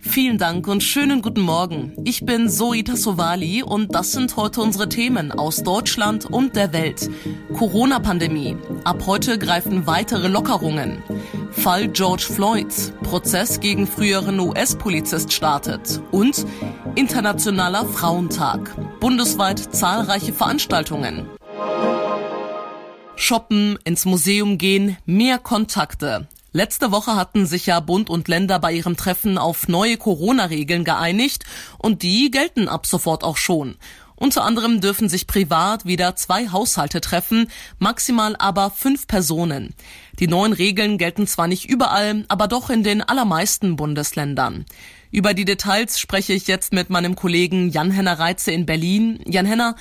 Vielen Dank und schönen guten Morgen. Ich bin Zoe Tassovali und das sind heute unsere Themen aus Deutschland und der Welt. Corona-Pandemie. Ab heute greifen weitere Lockerungen. Fall George Floyd. Prozess gegen früheren US-Polizist startet. Und Internationaler Frauentag. Bundesweit zahlreiche Veranstaltungen. Shoppen, ins Museum gehen, mehr Kontakte. Letzte Woche hatten sich ja Bund und Länder bei ihrem Treffen auf neue Corona-Regeln geeinigt und die gelten ab sofort auch schon. Unter anderem dürfen sich privat wieder zwei Haushalte treffen, maximal aber fünf Personen. Die neuen Regeln gelten zwar nicht überall, aber doch in den allermeisten Bundesländern. Über die Details spreche ich jetzt mit meinem Kollegen Jan-Henner Reitze in Berlin. Jan-Henner,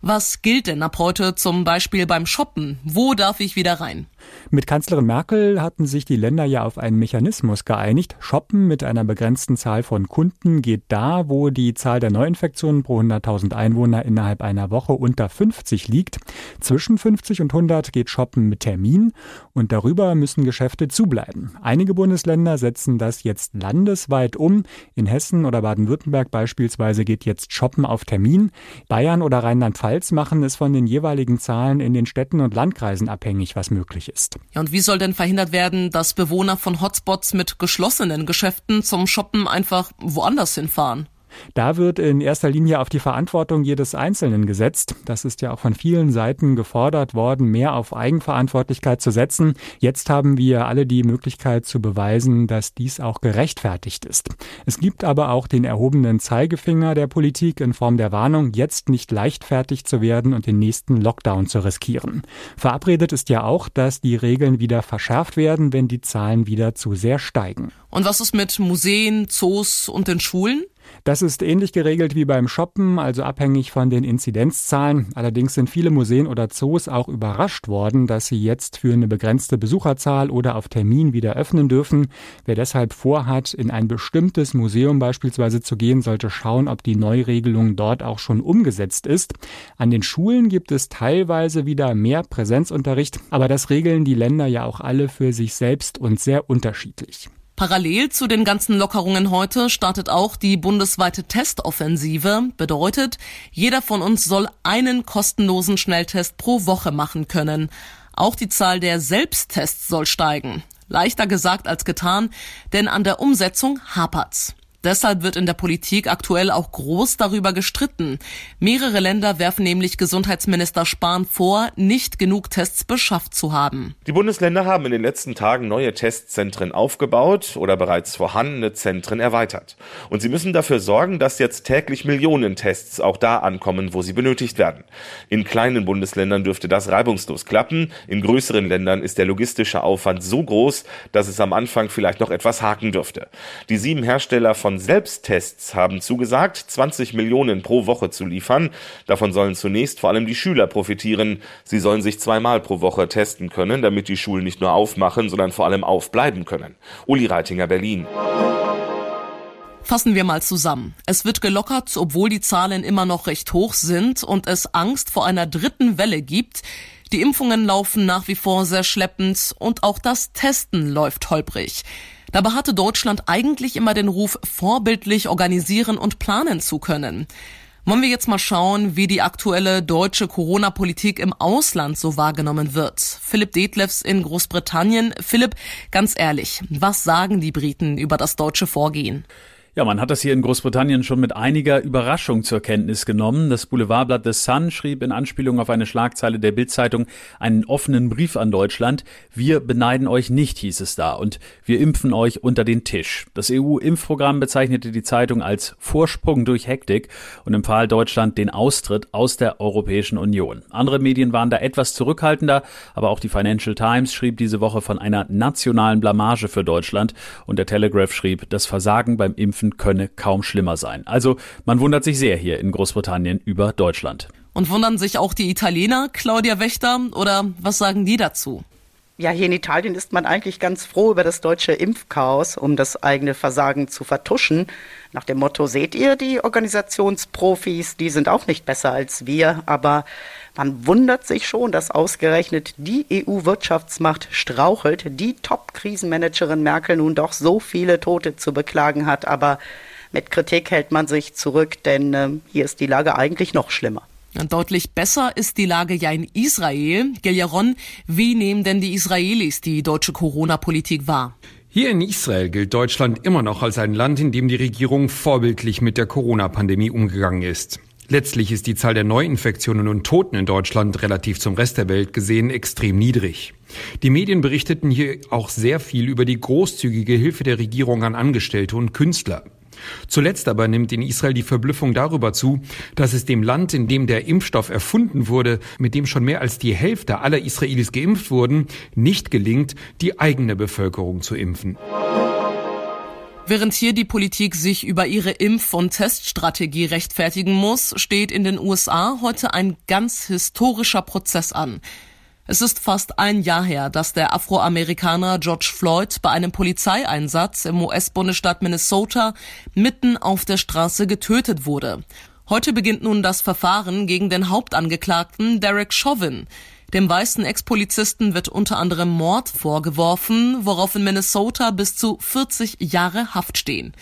was gilt denn ab heute zum Beispiel beim Shoppen? Wo darf ich wieder rein? Mit Kanzlerin Merkel hatten sich die Länder ja auf einen Mechanismus geeinigt. Shoppen mit einer begrenzten Zahl von Kunden geht da, wo die Zahl der Neuinfektionen pro 100.000 Einwohner innerhalb einer Woche unter 50 liegt. Zwischen 50 und 100 geht Shoppen mit Termin und darüber müssen Geschäfte zubleiben. Einige Bundesländer setzen das jetzt landesweit um. In Hessen oder Baden-Württemberg beispielsweise geht jetzt Shoppen auf Termin. Bayern oder Rheinland-Pfalz Pfalz machen es von den jeweiligen Zahlen in den Städten und Landkreisen abhängig, was möglich ist. Ja, und wie soll denn verhindert werden, dass Bewohner von Hotspots mit geschlossenen Geschäften zum Shoppen einfach woanders hinfahren? Da wird in erster Linie auf die Verantwortung jedes Einzelnen gesetzt. Das ist ja auch von vielen Seiten gefordert worden, mehr auf Eigenverantwortlichkeit zu setzen. Jetzt haben wir alle die Möglichkeit zu beweisen, dass dies auch gerechtfertigt ist. Es gibt aber auch den erhobenen Zeigefinger der Politik in Form der Warnung, jetzt nicht leichtfertig zu werden und den nächsten Lockdown zu riskieren. Verabredet ist ja auch, dass die Regeln wieder verschärft werden, wenn die Zahlen wieder zu sehr steigen. Und was ist mit Museen, Zoos und den Schulen? Das ist ähnlich geregelt wie beim Shoppen, also abhängig von den Inzidenzzahlen. Allerdings sind viele Museen oder Zoos auch überrascht worden, dass sie jetzt für eine begrenzte Besucherzahl oder auf Termin wieder öffnen dürfen. Wer deshalb vorhat, in ein bestimmtes Museum beispielsweise zu gehen, sollte schauen, ob die Neuregelung dort auch schon umgesetzt ist. An den Schulen gibt es teilweise wieder mehr Präsenzunterricht, aber das regeln die Länder ja auch alle für sich selbst und sehr unterschiedlich. Parallel zu den ganzen Lockerungen heute startet auch die bundesweite Testoffensive. Bedeutet, jeder von uns soll einen kostenlosen Schnelltest pro Woche machen können. Auch die Zahl der Selbsttests soll steigen. Leichter gesagt als getan, denn an der Umsetzung hapert's. Deshalb wird in der Politik aktuell auch groß darüber gestritten. Mehrere Länder werfen nämlich Gesundheitsminister Spahn vor, nicht genug Tests beschafft zu haben. Die Bundesländer haben in den letzten Tagen neue Testzentren aufgebaut oder bereits vorhandene Zentren erweitert. Und sie müssen dafür sorgen, dass jetzt täglich Millionen Tests auch da ankommen, wo sie benötigt werden. In kleinen Bundesländern dürfte das reibungslos klappen. In größeren Ländern ist der logistische Aufwand so groß, dass es am Anfang vielleicht noch etwas haken dürfte. Die sieben Hersteller von Selbsttests haben zugesagt, 20 Millionen pro Woche zu liefern. Davon sollen zunächst vor allem die Schüler profitieren. Sie sollen sich zweimal pro Woche testen können, damit die Schulen nicht nur aufmachen, sondern vor allem aufbleiben können. Uli Reitinger, Berlin. Fassen wir mal zusammen. Es wird gelockert, obwohl die Zahlen immer noch recht hoch sind und es Angst vor einer dritten Welle gibt. Die Impfungen laufen nach wie vor sehr schleppend und auch das Testen läuft holprig. Dabei hatte Deutschland eigentlich immer den Ruf, vorbildlich organisieren und planen zu können. Wollen wir jetzt mal schauen, wie die aktuelle deutsche Corona-Politik im Ausland so wahrgenommen wird. Philipp Detlefs in Großbritannien. Philipp, ganz ehrlich, was sagen die Briten über das deutsche Vorgehen? Ja, man hat das hier in Großbritannien schon mit einiger Überraschung zur Kenntnis genommen. Das Boulevardblatt The Sun schrieb in Anspielung auf eine Schlagzeile der Bildzeitung einen offenen Brief an Deutschland. Wir beneiden euch nicht, hieß es da, und wir impfen euch unter den Tisch. Das EU-Impfprogramm bezeichnete die Zeitung als Vorsprung durch Hektik und empfahl Deutschland den Austritt aus der Europäischen Union. Andere Medien waren da etwas zurückhaltender, aber auch die Financial Times schrieb diese Woche von einer nationalen Blamage für Deutschland und der Telegraph schrieb, das Versagen beim Impfen Impfen könne kaum schlimmer sein. Also man wundert sich sehr hier in Großbritannien über Deutschland. Und wundern sich auch die Italiener, Claudia Wächter, oder was sagen die dazu? Ja, hier in Italien ist man eigentlich ganz froh über das deutsche Impfchaos, um das eigene Versagen zu vertuschen. Nach dem Motto, seht ihr, die Organisationsprofis, die sind auch nicht besser als wir, aber man wundert sich schon, dass ausgerechnet die EU-Wirtschaftsmacht strauchelt, die Top-Krisenmanagerin Merkel nun doch so viele Tote zu beklagen hat, aber mit Kritik hält man sich zurück, denn äh, hier ist die Lage eigentlich noch schlimmer. Deutlich besser ist die Lage ja in Israel. Giljaron, wie nehmen denn die Israelis die deutsche Corona-Politik wahr? Hier in Israel gilt Deutschland immer noch als ein Land, in dem die Regierung vorbildlich mit der Corona-Pandemie umgegangen ist. Letztlich ist die Zahl der Neuinfektionen und Toten in Deutschland relativ zum Rest der Welt gesehen extrem niedrig. Die Medien berichteten hier auch sehr viel über die großzügige Hilfe der Regierung an Angestellte und Künstler. Zuletzt aber nimmt in Israel die Verblüffung darüber zu, dass es dem Land, in dem der Impfstoff erfunden wurde, mit dem schon mehr als die Hälfte aller Israelis geimpft wurden, nicht gelingt, die eigene Bevölkerung zu impfen. Während hier die Politik sich über ihre Impf- und Teststrategie rechtfertigen muss, steht in den USA heute ein ganz historischer Prozess an. Es ist fast ein Jahr her, dass der Afroamerikaner George Floyd bei einem Polizeieinsatz im US-Bundesstaat Minnesota mitten auf der Straße getötet wurde. Heute beginnt nun das Verfahren gegen den Hauptangeklagten Derek Chauvin. Dem weißen Ex-Polizisten wird unter anderem Mord vorgeworfen, worauf in Minnesota bis zu 40 Jahre Haft stehen.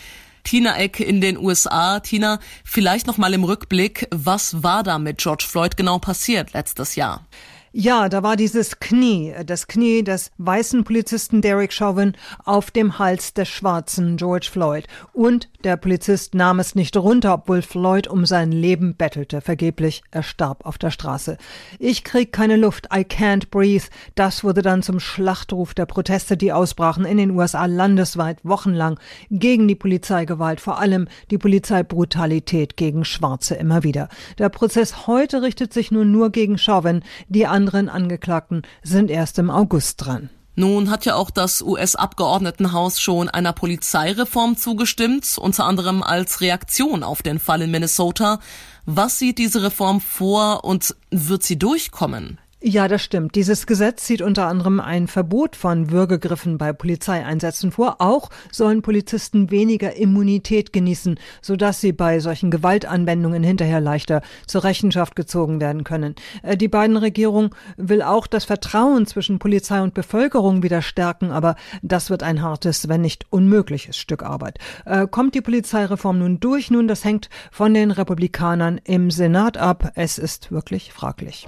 Tina Eck in den USA. Tina, vielleicht noch mal im Rückblick, was war da mit George Floyd genau passiert letztes Jahr? Ja, da war dieses Knie, das Knie des weißen Polizisten Derek Chauvin auf dem Hals des schwarzen George Floyd. Und der Polizist nahm es nicht runter, obwohl Floyd um sein Leben bettelte. Vergeblich, er starb auf der Straße. Ich krieg keine Luft, I can't breathe. Das wurde dann zum Schlachtruf der Proteste, die ausbrachen in den USA landesweit wochenlang gegen die Polizeigewalt, vor allem die Polizeibrutalität gegen Schwarze immer wieder. Der Prozess heute richtet sich nun nur gegen Chauvin. Die anderen Angeklagten sind erst im August dran. Nun hat ja auch das US-Abgeordnetenhaus schon einer Polizeireform zugestimmt, unter anderem als Reaktion auf den Fall in Minnesota. Was sieht diese Reform vor und wird sie durchkommen? Ja, das stimmt. Dieses Gesetz sieht unter anderem ein Verbot von Würgegriffen bei Polizeieinsätzen vor. Auch sollen Polizisten weniger Immunität genießen, sodass sie bei solchen Gewaltanwendungen hinterher leichter zur Rechenschaft gezogen werden können. Äh, die beiden Regierungen will auch das Vertrauen zwischen Polizei und Bevölkerung wieder stärken, aber das wird ein hartes, wenn nicht unmögliches Stück Arbeit. Äh, kommt die Polizeireform nun durch? Nun, das hängt von den Republikanern im Senat ab. Es ist wirklich fraglich.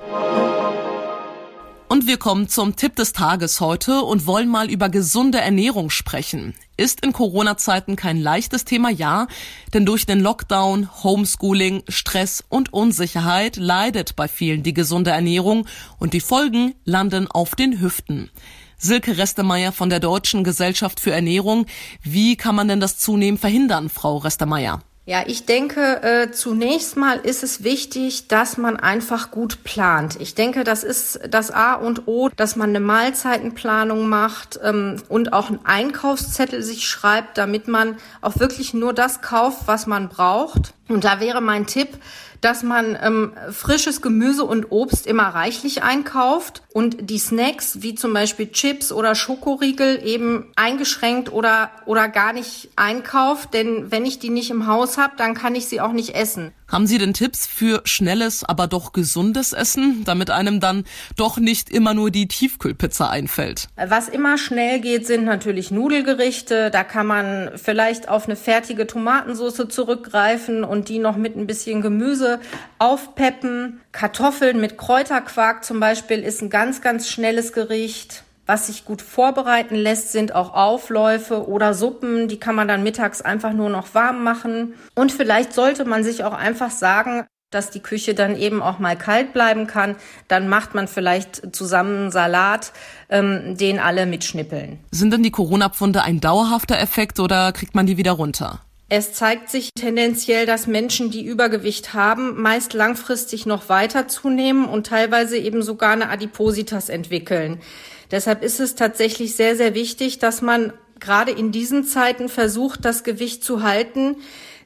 Und wir kommen zum Tipp des Tages heute und wollen mal über gesunde Ernährung sprechen. Ist in Corona-Zeiten kein leichtes Thema, ja, denn durch den Lockdown, Homeschooling, Stress und Unsicherheit leidet bei vielen die gesunde Ernährung und die Folgen landen auf den Hüften. Silke Restemeyer von der Deutschen Gesellschaft für Ernährung. Wie kann man denn das zunehmend verhindern, Frau Restemeyer? Ja, ich denke, äh, zunächst mal ist es wichtig, dass man einfach gut plant. Ich denke, das ist das A und O, dass man eine Mahlzeitenplanung macht ähm, und auch einen Einkaufszettel sich schreibt, damit man auch wirklich nur das kauft, was man braucht. Und da wäre mein Tipp, dass man ähm, frisches Gemüse und Obst immer reichlich einkauft und die Snacks wie zum Beispiel Chips oder Schokoriegel eben eingeschränkt oder, oder gar nicht einkauft. Denn wenn ich die nicht im Haus habe, dann kann ich sie auch nicht essen. Haben Sie denn Tipps für schnelles, aber doch gesundes Essen, damit einem dann doch nicht immer nur die Tiefkühlpizza einfällt? Was immer schnell geht, sind natürlich Nudelgerichte. Da kann man vielleicht auf eine fertige Tomatensauce zurückgreifen und die noch mit ein bisschen Gemüse aufpeppen. Kartoffeln mit Kräuterquark zum Beispiel ist ein ganz, ganz schnelles Gericht. Was sich gut vorbereiten lässt, sind auch Aufläufe oder Suppen. Die kann man dann mittags einfach nur noch warm machen. Und vielleicht sollte man sich auch einfach sagen, dass die Küche dann eben auch mal kalt bleiben kann. Dann macht man vielleicht zusammen einen Salat, ähm, den alle mitschnippeln. Sind denn die Corona-Pfunde ein dauerhafter Effekt oder kriegt man die wieder runter? Es zeigt sich tendenziell, dass Menschen, die Übergewicht haben, meist langfristig noch weiter zunehmen und teilweise eben sogar eine Adipositas entwickeln. Deshalb ist es tatsächlich sehr, sehr wichtig, dass man gerade in diesen Zeiten versucht, das Gewicht zu halten.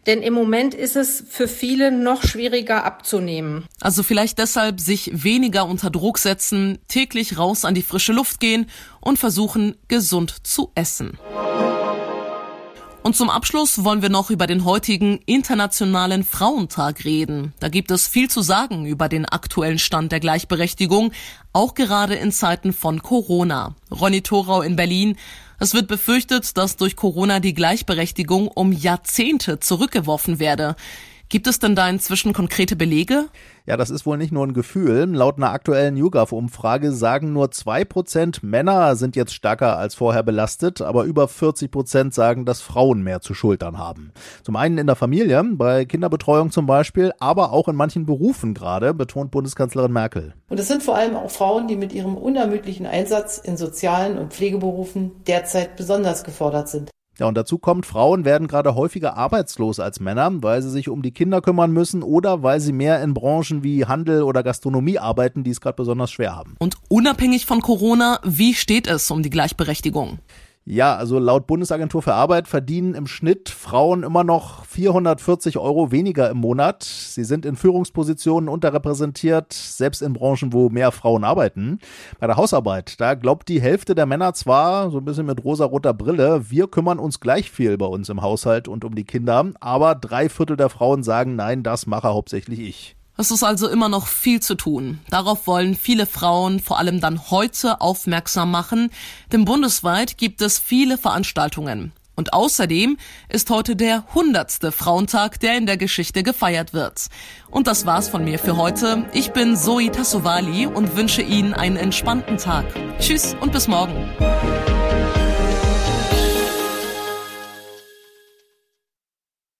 Denn im Moment ist es für viele noch schwieriger abzunehmen. Also vielleicht deshalb sich weniger unter Druck setzen, täglich raus an die frische Luft gehen und versuchen, gesund zu essen. Und zum Abschluss wollen wir noch über den heutigen Internationalen Frauentag reden. Da gibt es viel zu sagen über den aktuellen Stand der Gleichberechtigung, auch gerade in Zeiten von Corona. Ronny Thorau in Berlin. Es wird befürchtet, dass durch Corona die Gleichberechtigung um Jahrzehnte zurückgeworfen werde. Gibt es denn da inzwischen konkrete Belege? Ja, das ist wohl nicht nur ein Gefühl. Laut einer aktuellen YouGov-Umfrage sagen nur zwei Prozent Männer sind jetzt stärker als vorher belastet, aber über 40 Prozent sagen, dass Frauen mehr zu schultern haben. Zum einen in der Familie, bei Kinderbetreuung zum Beispiel, aber auch in manchen Berufen gerade, betont Bundeskanzlerin Merkel. Und es sind vor allem auch Frauen, die mit ihrem unermüdlichen Einsatz in sozialen und Pflegeberufen derzeit besonders gefordert sind. Ja, und dazu kommt, Frauen werden gerade häufiger arbeitslos als Männer, weil sie sich um die Kinder kümmern müssen oder weil sie mehr in Branchen wie Handel oder Gastronomie arbeiten, die es gerade besonders schwer haben. Und unabhängig von Corona, wie steht es um die Gleichberechtigung? Ja, also laut Bundesagentur für Arbeit verdienen im Schnitt Frauen immer noch 440 Euro weniger im Monat. Sie sind in Führungspositionen unterrepräsentiert, selbst in Branchen, wo mehr Frauen arbeiten. Bei der Hausarbeit, da glaubt die Hälfte der Männer zwar, so ein bisschen mit rosaroter Brille, wir kümmern uns gleich viel bei uns im Haushalt und um die Kinder, aber drei Viertel der Frauen sagen, nein, das mache hauptsächlich ich. Es ist also immer noch viel zu tun. Darauf wollen viele Frauen vor allem dann heute aufmerksam machen, denn bundesweit gibt es viele Veranstaltungen. Und außerdem ist heute der hundertste Frauentag, der in der Geschichte gefeiert wird. Und das war's von mir für heute. Ich bin Zoe Tassovali und wünsche Ihnen einen entspannten Tag. Tschüss und bis morgen.